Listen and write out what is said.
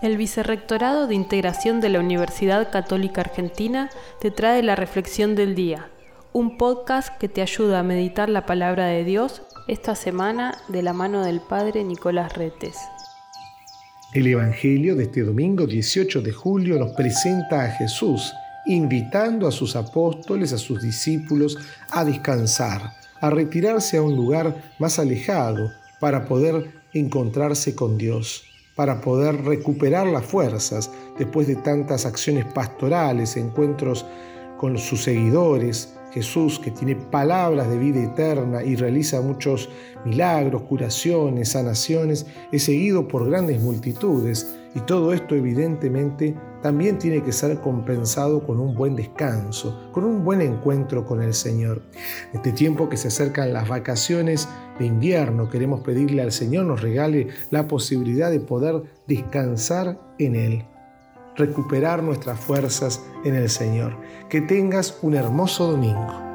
El Vicerrectorado de Integración de la Universidad Católica Argentina te trae la Reflexión del Día, un podcast que te ayuda a meditar la palabra de Dios esta semana de la mano del Padre Nicolás Retes. El Evangelio de este domingo 18 de julio nos presenta a Jesús invitando a sus apóstoles, a sus discípulos, a descansar, a retirarse a un lugar más alejado para poder encontrarse con Dios para poder recuperar las fuerzas después de tantas acciones pastorales, encuentros con sus seguidores, Jesús que tiene palabras de vida eterna y realiza muchos milagros, curaciones, sanaciones, es seguido por grandes multitudes. Y todo esto evidentemente también tiene que ser compensado con un buen descanso, con un buen encuentro con el Señor. Este tiempo que se acercan las vacaciones de invierno, queremos pedirle al Señor nos regale la posibilidad de poder descansar en Él recuperar nuestras fuerzas en el Señor. Que tengas un hermoso domingo.